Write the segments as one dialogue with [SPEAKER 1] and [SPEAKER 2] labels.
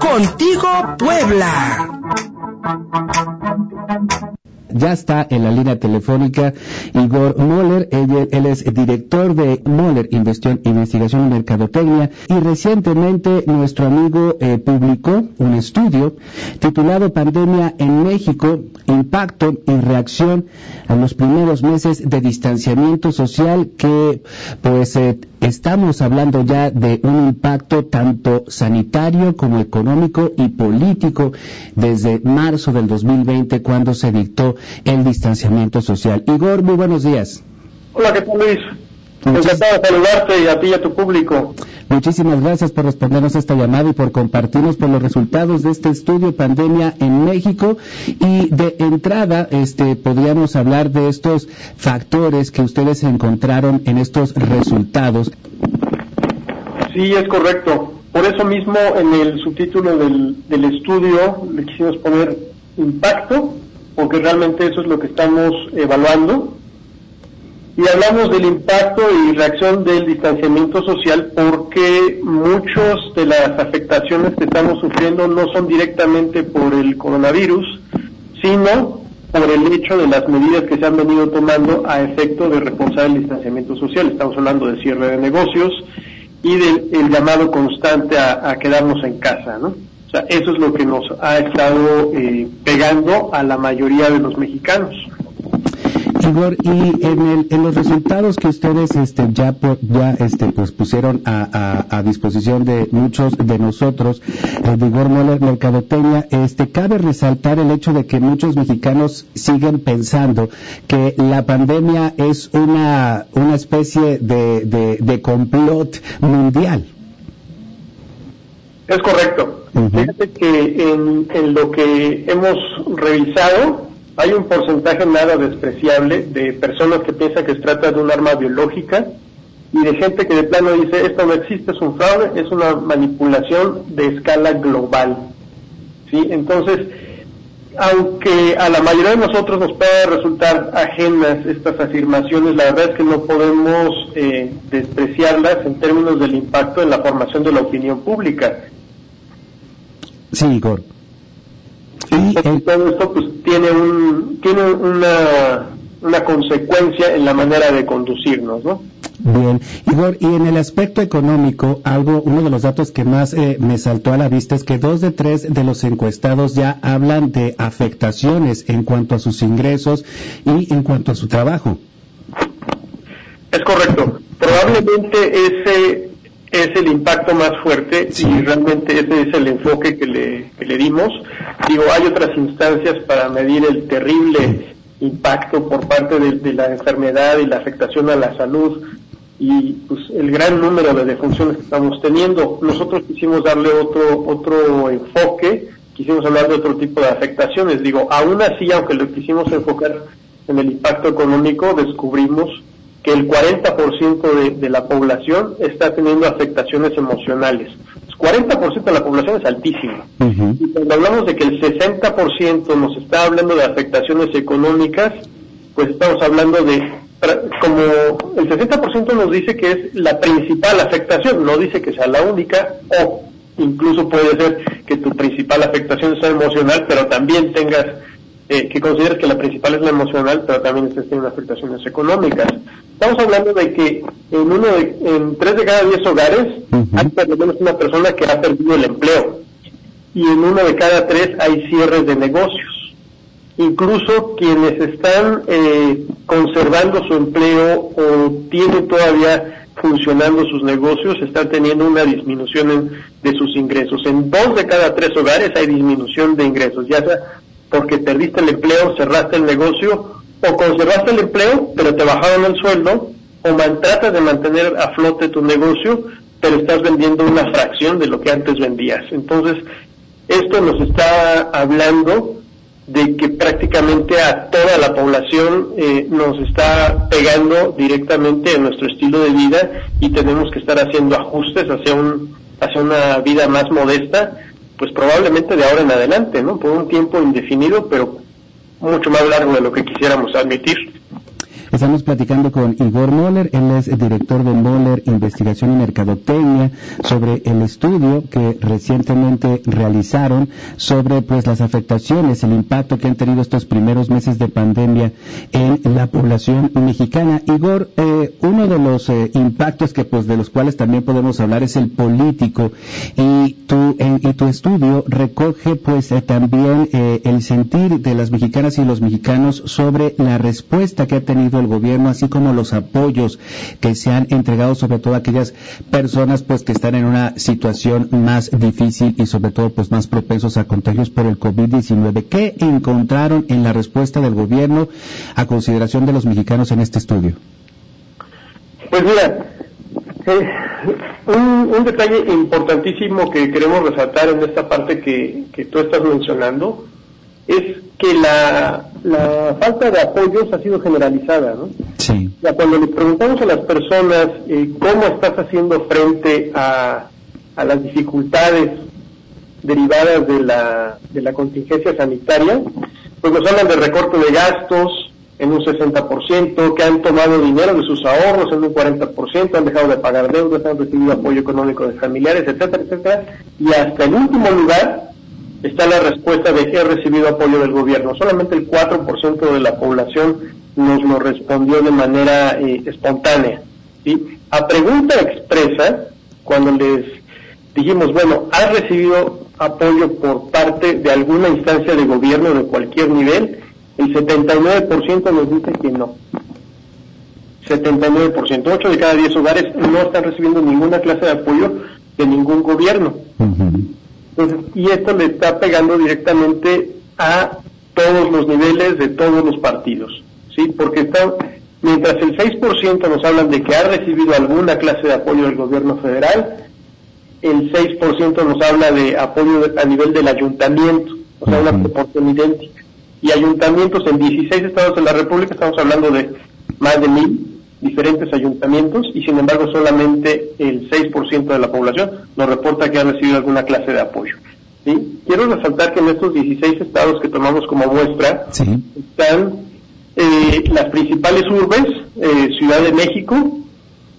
[SPEAKER 1] Contigo Puebla.
[SPEAKER 2] Ya está en la línea telefónica Igor Moller, él, es director de Moller Investigación, y Mercadotecnia. Y recientemente nuestro amigo eh, publicó un estudio titulado Pandemia en México, Impacto y Reacción a los primeros meses de distanciamiento social que pues eh, estamos hablando ya de un impacto tanto sanitario como económico y político desde marzo del 2020 cuando se dictó el distanciamiento social. Igor, muy buenos días.
[SPEAKER 3] Hola, ¿qué tal Luis? Encantado de saludarte y a ti y a tu público.
[SPEAKER 2] Muchísimas gracias por respondernos a esta llamada y por compartirnos por los resultados de este estudio pandemia en México. Y de entrada, este, podríamos hablar de estos factores que ustedes encontraron en estos resultados.
[SPEAKER 3] Sí, es correcto. Por eso mismo, en el subtítulo del, del estudio le quisimos poner impacto, porque realmente eso es lo que estamos evaluando y hablamos del impacto y reacción del distanciamiento social porque muchas de las afectaciones que estamos sufriendo no son directamente por el coronavirus, sino por el hecho de las medidas que se han venido tomando a efecto de reforzar el distanciamiento social. Estamos hablando de cierre de negocios y del llamado constante a, quedarnos en casa, ¿no? O sea, eso es lo que nos ha estado eh, pegando a la mayoría de los mexicanos.
[SPEAKER 2] Igor, y en, los resultados que ustedes este, ya, este, pues pusieron a, disposición de muchos de nosotros, eh, de Igor Moller Mercadotecnia, este, cabe resaltar el hecho de que muchos mexicanos siguen pensando que la pandemia es una, una especie de, complot mundial.
[SPEAKER 3] Es correcto. Fíjate que en, en lo que hemos revisado, hay un porcentaje nada despreciable de personas que piensan que se trata de un arma biológica y de gente que de plano dice esto no existe, es un fraude, es una manipulación de escala global. ¿Sí? Entonces, aunque a la mayoría de nosotros nos puede resultar ajenas estas afirmaciones, la verdad es que no podemos eh, despreciarlas en términos del impacto en la formación de la opinión pública.
[SPEAKER 2] Sí, Igor.
[SPEAKER 3] Y todo esto pues tiene un tiene una, una consecuencia en la manera de conducirnos, ¿no?
[SPEAKER 2] Bien, Igor, y en el aspecto económico, algo, uno de los datos que más eh, me saltó a la vista es que dos de tres de los encuestados ya hablan de afectaciones en cuanto a sus ingresos y en cuanto a su trabajo.
[SPEAKER 3] Es correcto. Probablemente ese es el impacto más fuerte y realmente ese es el enfoque que le, que le dimos. Digo, hay otras instancias para medir el terrible impacto por parte de, la enfermedad y la afectación a la salud y pues el gran número de defunciones que estamos teniendo. Nosotros quisimos darle otro otro enfoque, quisimos hablar de otro tipo de afectaciones. Digo, aún así, aunque lo quisimos enfocar en el impacto económico, descubrimos que el 40% de, de la población está teniendo afectaciones emocionales. El 40% de la población es altísimo. Y cuando hablamos de que el 60% nos está hablando de afectaciones económicas, pues estamos hablando de como el 60% nos dice que es la principal afectación, no dice que sea la única o incluso puede ser que tu principal afectación sea emocional, pero también tengas eh, que consideres que la principal es la emocional, pero también estés teniendo afectaciones económicas. Estamos hablando de que en uno de, en tres de cada diez hogares hay por lo menos una persona que ha perdido el empleo y en uno de cada tres hay cierres de negocios. Incluso quienes están eh, conservando su empleo o tienen todavía funcionando sus negocios están teniendo una disminución de sus ingresos. En dos de cada tres hogares hay disminución de ingresos, ya sea porque perdiste el empleo, cerraste el negocio, o conservaste el empleo, pero te bajaron el sueldo, o tratas de mantener a flote tu negocio, pero estás vendiendo una fracción de lo que antes vendías. Entonces, esto nos está hablando de que prácticamente a toda la población eh, nos está pegando directamente en nuestro estilo de vida y tenemos que estar haciendo ajustes hacia un hacia una vida más modesta pues probablemente de ahora en adelante, ¿no? Por un tiempo indefinido, pero mucho más largo de lo que quisiéramos admitir.
[SPEAKER 2] Estamos platicando con Igor Moller, él es director de Moller Investigación y Mercadotecnia, sobre el estudio que recientemente realizaron sobre pues las afectaciones, el impacto que han tenido estos primeros meses de pandemia en la población mexicana. Igor, eh, uno de los eh, impactos que pues de los cuales también podemos hablar es el político y tu, y tu estudio recoge pues eh, también el sentir de las mexicanas y los mexicanos sobre la respuesta que ha tenido el gobierno, así como los apoyos que se han entregado sobre todo a aquellas personas pues que están en una situación más difícil y sobre todo pues más propensos a contagios por el COVID-19. ¿Qué encontraron en la respuesta del gobierno a consideración de los mexicanos en este estudio?
[SPEAKER 3] Pues mira, eh, un, detalle importantísimo que queremos resaltar en esta parte que, que tú estás mencionando es que la, falta de apoyos ha sido generalizada, ¿no?
[SPEAKER 2] Sí.
[SPEAKER 3] Ya cuando le preguntamos a las personas eh, cómo estás haciendo frente a, a las dificultades derivadas de la, de la contingencia sanitaria, pues nos hablan de recorte de gastos en un 60%, que han tomado dinero de sus ahorros en un 40%, han dejado de pagar deudas, han recibido apoyo económico de familiares, etcétera, etcétera, y hasta el último lugar está la respuesta de que ha recibido apoyo del gobierno. Solamente el 4% de la población nos lo respondió de manera eh, espontánea. ¿sí? A pregunta expresa, cuando les dijimos, bueno, ¿has recibido apoyo por parte de alguna instancia de gobierno de cualquier nivel? El 79% nos dice que no. 79%, 8 de cada 10 hogares no están recibiendo ninguna clase de apoyo de ningún gobierno y esto le está pegando directamente a todos los niveles de todos los partidos, ¿sí? Porque está, mientras el 6% nos hablan de que ha recibido alguna clase de apoyo del gobierno federal, el 6% nos habla de apoyo a nivel del ayuntamiento, o sea, una proporción idéntica. Y ayuntamientos en 16 estados de la República, estamos hablando de más de mil diferentes ayuntamientos y sin embargo solamente el 6% de la población nos reporta que ha recibido alguna clase de apoyo. ¿sí? Quiero resaltar que en estos 16 estados que tomamos como muestra están eh, las principales urbes, eh, Ciudad de México,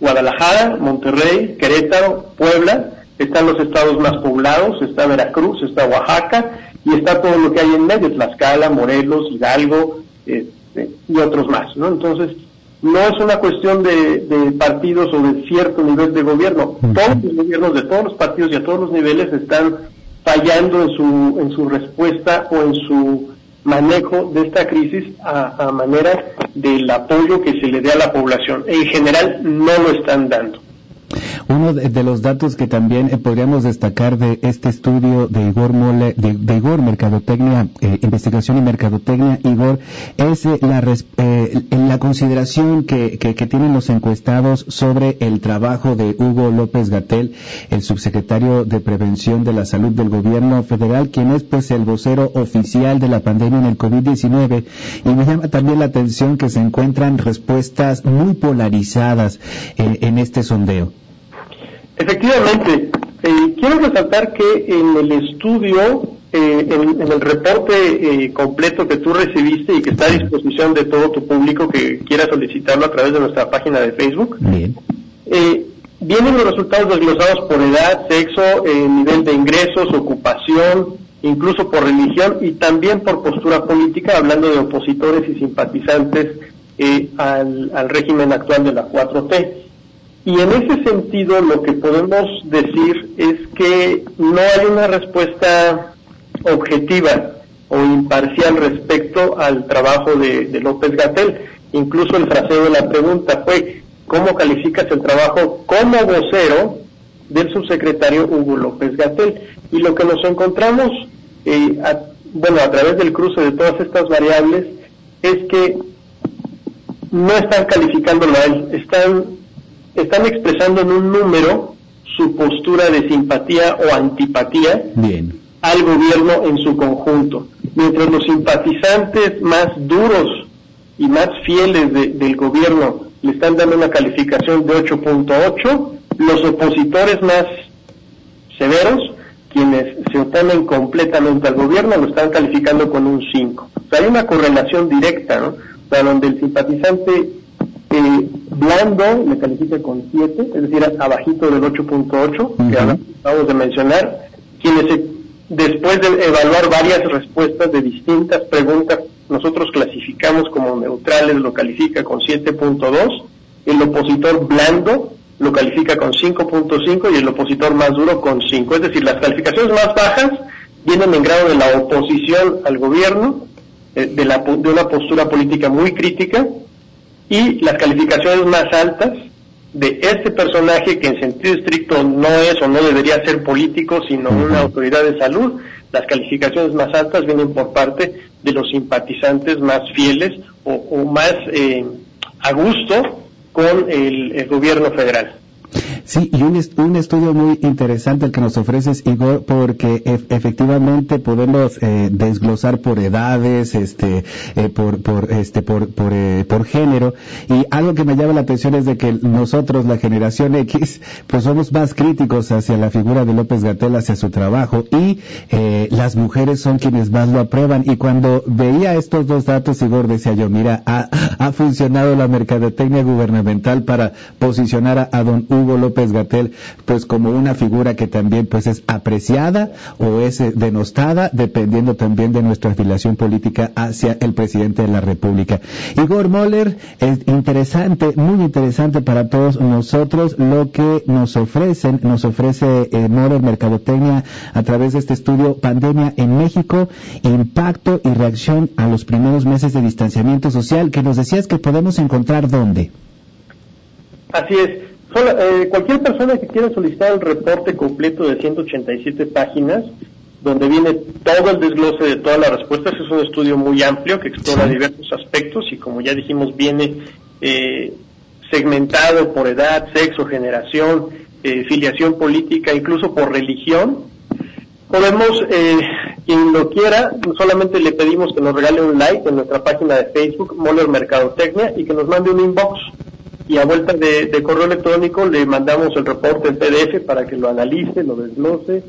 [SPEAKER 3] Guadalajara, Monterrey, Querétaro, Puebla, están los estados más poblados, está Veracruz, está Oaxaca y está todo lo que hay en medio, Tlaxcala, Morelos, Hidalgo este, y otros más, ¿no? Entonces, no es una cuestión de, partidos o de cierto nivel de gobierno. Todos los gobiernos de todos los partidos y a todos los niveles están fallando en su, en su respuesta o en su manejo de esta crisis a, a manera del apoyo que se le dé a la población. En general no lo están dando.
[SPEAKER 2] Uno de, los datos que también eh, podríamos destacar de este estudio de Igor Mole, de, Igor Mercadotecnia, eh, Investigación y Mercadotecnia, Igor, es eh, la, la consideración que, que, tienen los encuestados sobre el trabajo de Hugo López Gatel, el subsecretario de Prevención de la Salud del Gobierno Federal, quien es pues el vocero oficial de la pandemia en el COVID-19. Y me llama también la atención que se encuentran respuestas muy polarizadas en este sondeo.
[SPEAKER 3] Efectivamente, eh, quiero resaltar que en el estudio, eh, en, el reporte eh, completo que tú recibiste y que está a disposición de todo tu público que quiera solicitarlo a través de nuestra página de Facebook, vienen los resultados desglosados por edad, sexo, nivel de ingresos, ocupación, incluso por religión y también por postura política, hablando de opositores y simpatizantes al, al régimen actual de la 4T. Y en ese sentido lo que podemos decir es que no hay una respuesta objetiva o imparcial respecto al trabajo de, López Gatel. Incluso el fraseo de la pregunta fue, ¿cómo calificas el trabajo como vocero del subsecretario Hugo López Gatel? Y lo que nos encontramos, eh, bueno, a través del cruce de todas estas variables, es que no están calificándolo a él, están están expresando en un número su postura de simpatía o antipatía al gobierno en su conjunto. Mientras los simpatizantes más duros y más fieles del gobierno le están dando una calificación de 8.8, los opositores más severos, quienes se oponen completamente al gobierno, lo están calificando con un 5. O sea, hay una correlación directa, ¿no? donde el simpatizante eh, blando le califica con 7, es decir, abajito del 8.8, que acabamos de mencionar, quienes después de evaluar varias respuestas de distintas preguntas, nosotros clasificamos como neutrales, lo califica con 7.2, el opositor blando lo califica con 5.5 y el opositor más duro con 5. Es decir, las calificaciones más bajas vienen en grado de la oposición al gobierno, eh, de, la, de una postura política muy crítica, y las calificaciones más altas de este personaje que en sentido estricto no es o no debería ser político, sino una autoridad de salud, las calificaciones más altas vienen por parte de los simpatizantes más fieles o, más eh, a gusto con el gobierno federal.
[SPEAKER 2] Sí, y un, estudio muy interesante el que nos ofreces, Igor, porque efectivamente podemos eh, desglosar por edades, este, eh, por, por, este, por, por, eh, por, género, y algo que me llama la atención es de que nosotros, la generación X, pues somos más críticos hacia la figura de López Gatel, hacia su trabajo, y las mujeres son quienes más lo aprueban, y cuando veía estos dos datos, Igor, decía yo, mira, ha, funcionado la mercadotecnia gubernamental para posicionar a don Hugo López Gatel pues como una figura que también pues es apreciada o es eh, denostada dependiendo también de nuestra afiliación política hacia el presidente de la República. Igor Moller, es interesante, muy interesante para todos nosotros lo que nos ofrecen, nos ofrece eh, Moller Mercadotecnia a través de este estudio Pandemia en México, impacto y reacción a los primeros meses de distanciamiento social que nos decías que podemos encontrar dónde.
[SPEAKER 3] Así es. Eh, cualquier persona que quiera solicitar el reporte completo de 187 páginas, donde viene todo el desglose de todas las respuestas, es un estudio muy amplio que explora diversos aspectos y como ya dijimos viene eh, segmentado por edad, sexo, generación, eh, filiación política, incluso por religión. Podemos, quien lo quiera, solamente le pedimos que nos regale un like en nuestra página de Facebook, Moller Mercadotecnia, y que nos mande un inbox y a vuelta de, correo electrónico le mandamos el reporte en PDF para que lo analice, lo desglose.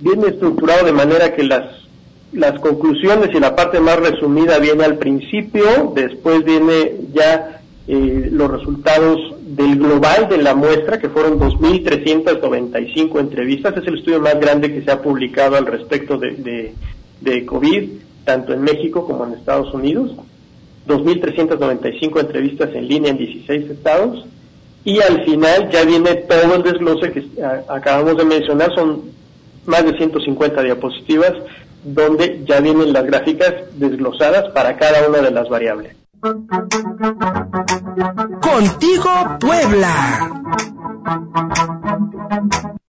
[SPEAKER 3] Viene estructurado de manera que las, las conclusiones y la parte más resumida viene al principio, después viene ya eh, los resultados del global de la muestra, que fueron 2.395 entrevistas. Es el estudio más grande que se ha publicado al respecto de, COVID, tanto en México como en Estados Unidos. 2.395 entrevistas en línea en 16 estados y al final ya viene todo el desglose que acabamos de mencionar, son más de 150 diapositivas donde ya vienen las gráficas desglosadas para cada una de las variables.
[SPEAKER 1] Contigo Puebla.